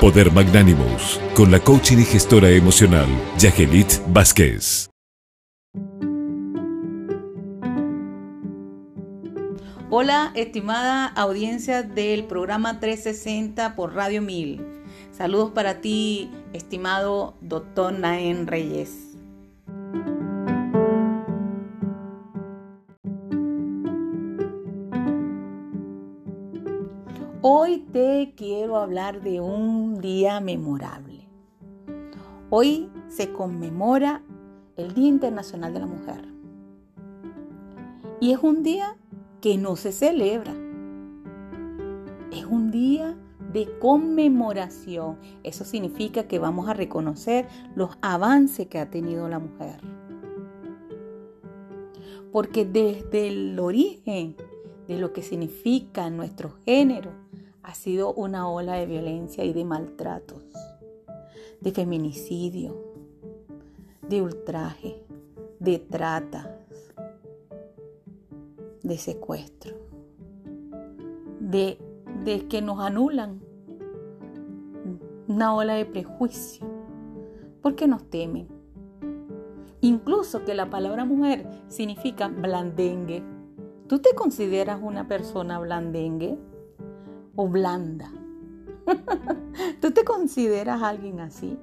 Poder Magnánimos, con la coaching y gestora emocional, Yagelit Vázquez. Hola, estimada audiencia del programa 360 por Radio 1000. Saludos para ti, estimado doctor Naén Reyes. Hoy te quiero hablar de un día memorable. Hoy se conmemora el Día Internacional de la Mujer. Y es un día que no se celebra. Es un día de conmemoración. Eso significa que vamos a reconocer los avances que ha tenido la mujer. Porque desde el origen de lo que significa nuestro género, ha sido una ola de violencia y de maltratos, de feminicidio, de ultraje, de trata, de secuestro, de, de que nos anulan, una ola de prejuicio, porque nos temen. Incluso que la palabra mujer significa blandengue. ¿Tú te consideras una persona blandengue? O blanda. ¿Tú te consideras alguien así?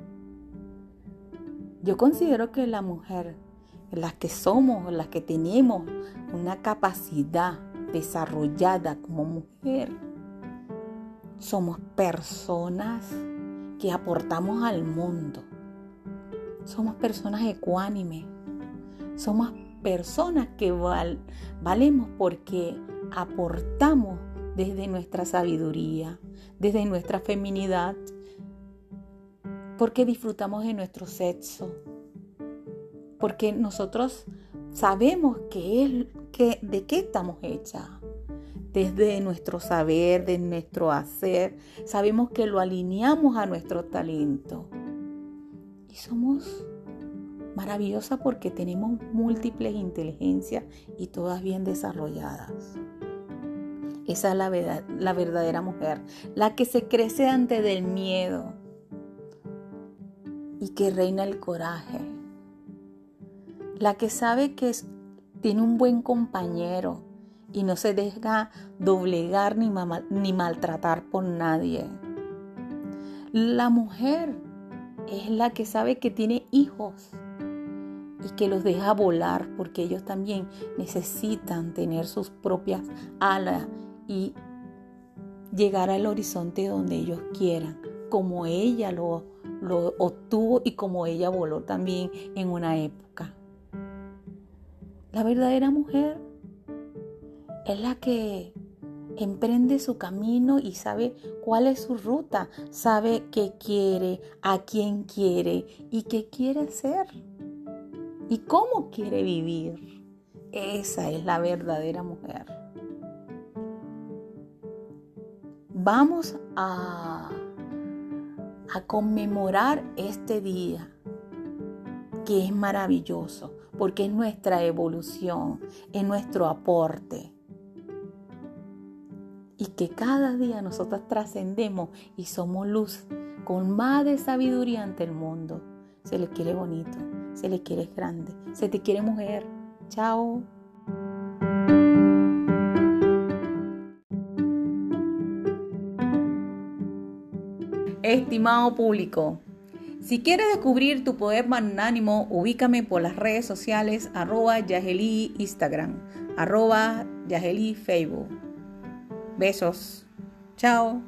Yo considero que la mujer, las que somos, las que tenemos una capacidad desarrollada como mujer, somos personas que aportamos al mundo. Somos personas ecuánimes. Somos personas que valemos porque aportamos desde nuestra sabiduría, desde nuestra feminidad, porque disfrutamos de nuestro sexo, porque nosotros sabemos que que, de qué estamos hechas. Desde nuestro saber, de nuestro hacer, sabemos que lo alineamos a nuestro talento. Y somos maravillosas porque tenemos múltiples inteligencias y todas bien desarrolladas. Esa es la, la verdadera mujer, la que se crece ante del miedo y que reina el coraje. La que sabe que tiene un buen compañero y no se deja doblegar ni, ni maltratar por nadie. La mujer es la que sabe que tiene hijos y que los deja volar porque ellos también necesitan tener sus propias alas y llegar al horizonte donde ellos quieran, como ella lo, lo obtuvo y como ella voló también en una época. La verdadera mujer es la que emprende su camino y sabe cuál es su ruta, sabe qué quiere, a quién quiere y qué quiere hacer y cómo quiere vivir. Esa es la verdadera mujer. Vamos a, conmemorar este día que es maravilloso porque es nuestra evolución, es nuestro aporte. Y que cada día nosotros trascendemos y somos luz con más de sabiduría ante el mundo. Se le quiere bonito, se le quiere grande, se te quiere mujer. Chao. Estimado público, si quieres descubrir tu poder magnánimo, ubícame por las redes sociales arroba Yaheli Instagram, arroba Facebook. Besos. Chao.